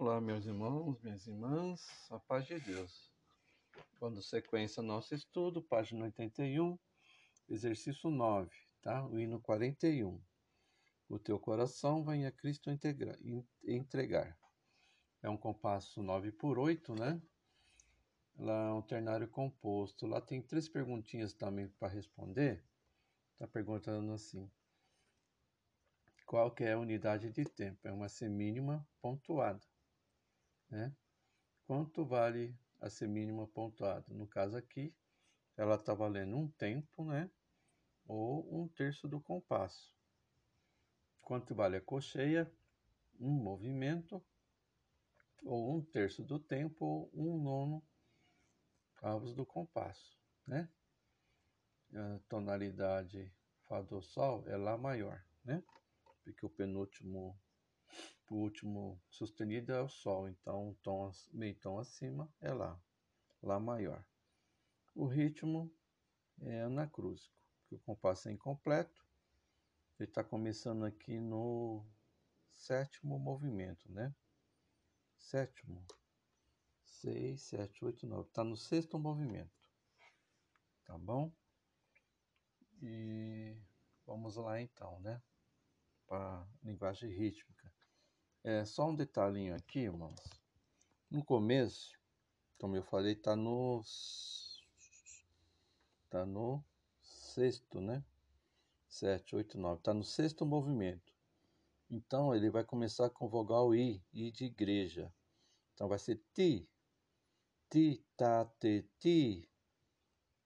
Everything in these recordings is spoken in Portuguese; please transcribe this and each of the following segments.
Olá, meus irmãos, minhas irmãs, a paz de Deus. Quando sequência nosso estudo, página 81, exercício 9, tá? O hino 41. O teu coração vai a Cristo entregar. É um compasso 9 por 8, né? Lá é um ternário composto. Lá tem três perguntinhas também para responder. Tá perguntando assim: qual que é a unidade de tempo? É uma semínima pontuada né? Quanto vale a semínima pontuada? No caso aqui, ela está valendo um tempo, né? Ou um terço do compasso. Quanto vale a cocheia? Um movimento, ou um terço do tempo, ou um nono avos do compasso, né? A tonalidade Fá do Sol é Lá maior, né? Porque o penúltimo o último sustenido é o Sol, então o tom, meio tom acima é Lá, Lá maior. O ritmo é anacrúsico, porque o compasso é incompleto. Ele está começando aqui no sétimo movimento, né? Sétimo. Seis, sete, oito, nove. Está no sexto movimento. Tá bom? E vamos lá então, né? Para linguagem rítmica. É, só um detalhinho aqui, irmãos. No começo, como eu falei, tá no tá no sexto, né? Sete, oito, nove. Tá no sexto movimento. Então ele vai começar com vogal i, i de igreja. Então vai ser ti, ti, ta, te, ti,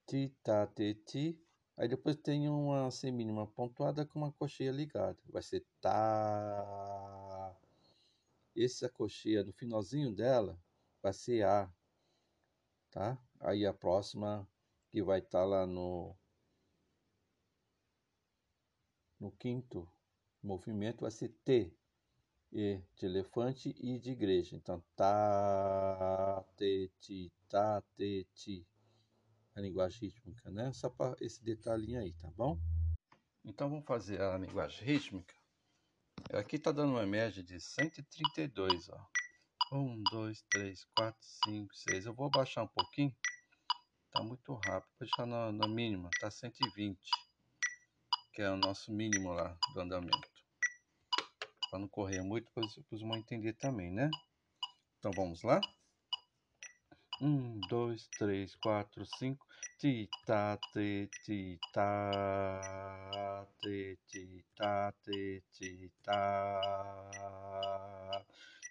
ti, ta, te, ti. Aí depois tem uma semínima pontuada com uma cocheia ligada. Vai ser ta, essa cocheia no finalzinho dela vai ser A, tá? Aí a próxima que vai estar tá lá no no quinto movimento vai ser T, E de elefante e de igreja. Então, tá, te, ti, tá, te, ti. A linguagem rítmica, né? Só para esse detalhinho aí, tá bom? Então, vamos fazer a linguagem rítmica. Aqui tá dando uma média de 132, ó. 1, 2, 3, 4, 5, 6. Eu vou abaixar um pouquinho. Tá muito rápido. Vou deixar na, na mínima. Tá 120. Que é o nosso mínimo lá do andamento. Para não correr muito, para os vão entender também, né? Então vamos lá? Um, dois, três, quatro, cinco. Ti, ta, te, ti, ta, te, ti, ta, te, ti, ta.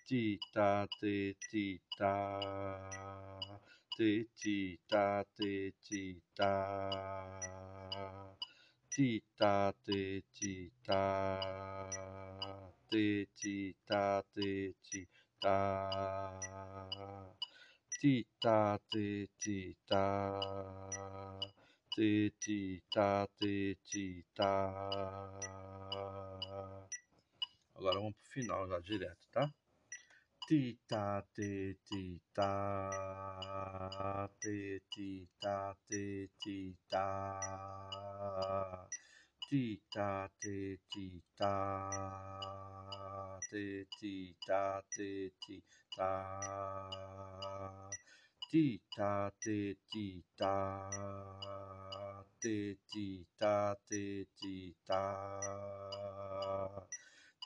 Ti, ta, te, ti, ta. Te, ti, ta, te, ti, ta. Ti, ta, te, ti, ta. Te, ti, ta, te, ti, ta ti ta te ti ta te ti ta te ti ta agora vamos pro final já direto tá ti ta te ti ta te ti ta te ti ta ti ta te ti ta te ti ta te ti ta ti ta te ti ta te ti ta te ti ta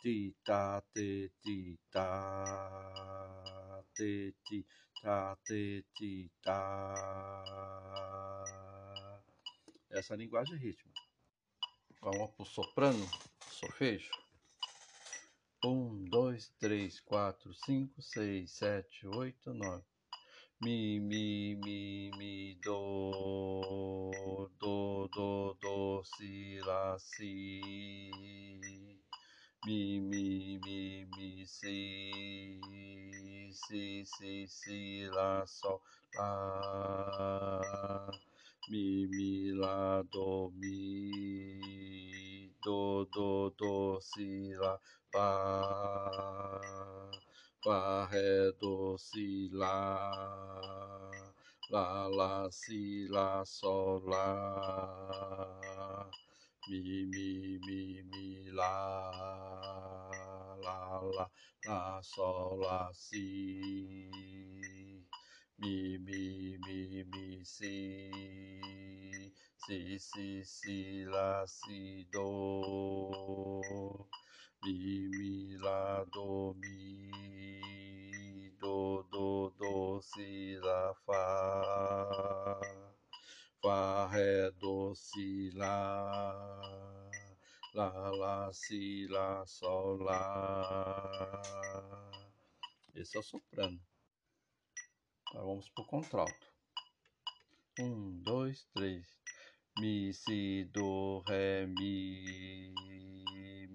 ti ta te ti ta te ti ta te ti ta. Essa é linguagem rítmica vamos para o soprano solfejo um, dois, três, quatro, cinco, seis, sete, oito, nove. Mi, mi, mi, mi, do, do, do, do, si, la, si, mi, mi, mi, mi, si, si, si, si, la, sol, la, mi, mi, la, do, mi, do, do, do, si, la, fa, Fá, Ré, Do, Si, Lá, Lá, Lá, Si, Lá, Sol, Lá, Mi, Mi, Mi, Mi, Lá, lá, lá, lá, sol, lá, si. Mi, mi, mi, mi, si. Si, si, si, lá, si, do. Mi, mi, lá, do, mi. Do, do, do, si, lá, fá. Fá, ré, do, si, lá. Lá, lá, si, lá, sol, lá. Esse é o soprano. Agora vamos para o contralto. Um, dois, três. Mi, si, do, ré, mi.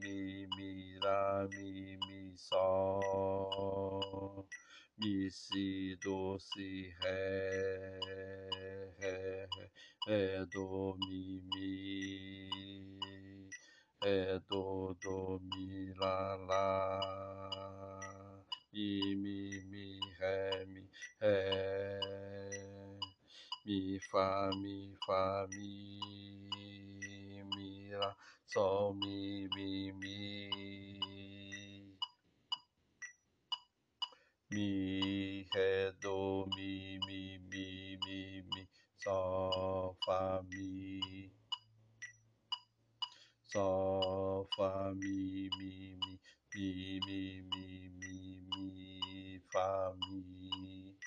Mi, mi, lá, mi, mi, sol. Mi, si, do, si, ré. Ré, ré, ré, do, mi, mi. Ré, do, do, mi, lá, lá. Mi, mi, mi, ré, mi, ré. 咪发咪发咪咪啦，嗦咪咪咪，咪嘿哆咪咪咪咪咪，嗦发咪，嗦发咪咪咪咪咪咪咪咪发咪，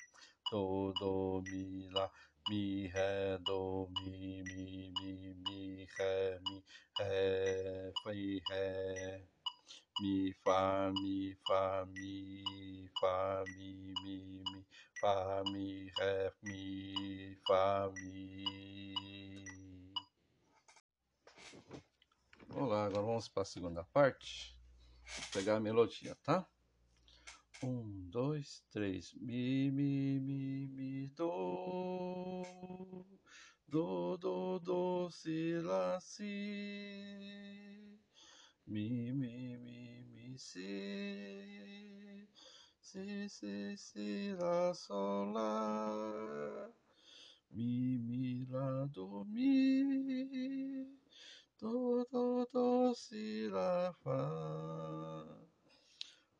哆哆咪啦。咪咪咪咪咪咪咪咪咪咪 Mi, ré, do, mi, mi, mi, mi, ré, mi, ré, fi, ré. Mi, fá, mi, fá, mi, fá, mi, mi, mi, fá, mi, ré, mi, fá, mi. Vamos lá, agora vamos para a segunda parte. Vou pegar a melodia, tá? Um, dois, três. Mi, mi, mi, mi, do. Do, do, do, si, lá, si. Mi, mi, mi, mi, si. Si, si, si, lá, sol, lá. Mi, mi, lá, do, mi. Do, do, do, si, lá, fá.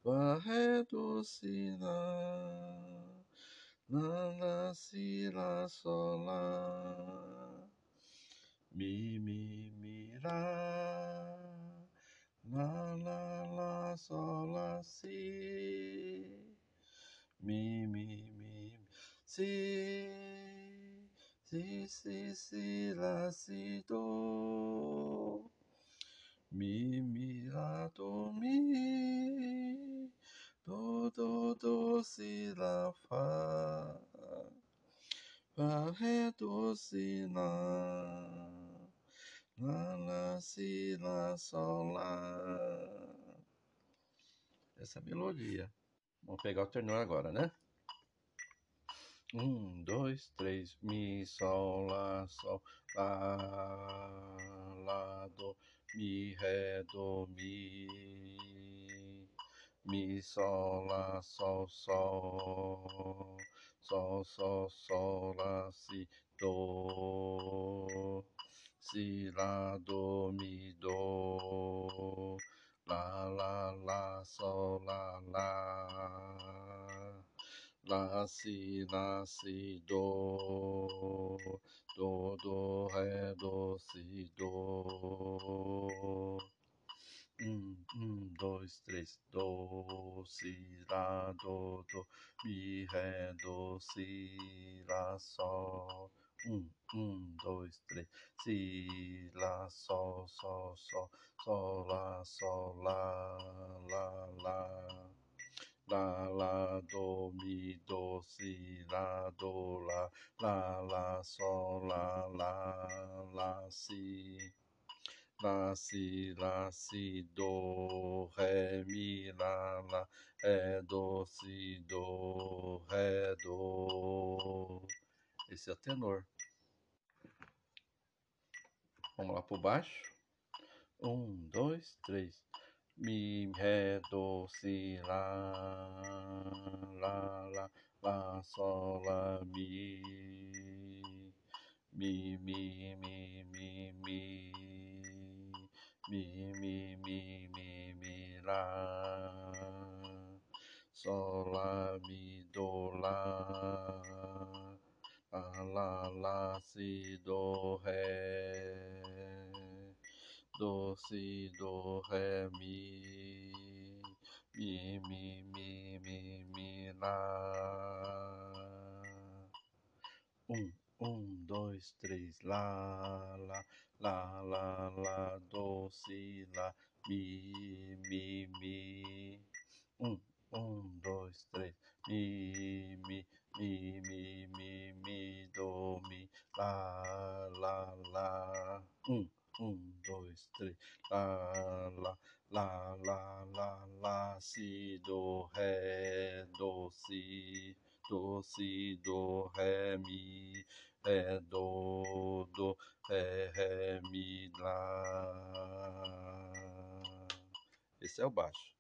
Fá, ré, do, si, lá. Lá, lá, si, lá, sol, lá. Mi, mi, mi, lá. Lá, lá, lá, sol, lá, si. Mi, mi, mi, si. Si, si, si, lá, si, do. Mi, mi, lá, do, mi. Do, do, do, si, lá, fá. Fá, ré, do, si, lá. Lá, si, lá, sol, lá. Essa é melodia. Vamos pegar o tenor agora, né? Um, dois, três. Mi, sol, lá, sol, lá, lá, do, mi, ré, do, mi. Mi, sol, lá, sol, sol. Sol, sol, sol, lá, si, do. Si, lá, do, mi, do. Lá, lá, lá, sol, lá, lá. Lá, si, lá, si, do. Do, do, ré, do, si, do. Um, um, dois, três, do, si, lá, do, do, mi, ré, do, si, lá, sol. Um, um, dois, três, si, lá, sol, sol, sol, sol, lá, sol, lá, lá, lá. Lá, lá, do, mi, do, si, lá, do, lá, lá, lá, sol, lá, lá, si. Lá, si, lá, si, do, ré, mi, lá, lá, ré, do, si, do, ré, do. Esse é o tenor. Vamos lá por baixo. Um, dois, três. Mi, ré, do, si, lá, lá, lá, lá, sol, lá, mi. Mi, mi, mi, mi, mi. Mi, mi, mi, mi, mi, lá. Sol, lá, mi, do, lá. Lá, lá, si, do, ré. Do, si, do, ré, mi. Mi, mi, mi, mi, mi, lá. Um, um, dois, três, lá, lá, lá, lá, lá, do, si, lá, mi, mi, mi. Um, um, dois, três, mi, mi, mi, mi, mi, mi, do, mi, lá, lá, lá. Um, um, dois, três, lá, lá, lá, lá, lá, lá, si, do, ré, do, si do, si, do, ré, mi, ré, do, do, ré, ré, mi, lá. Esse é o baixo.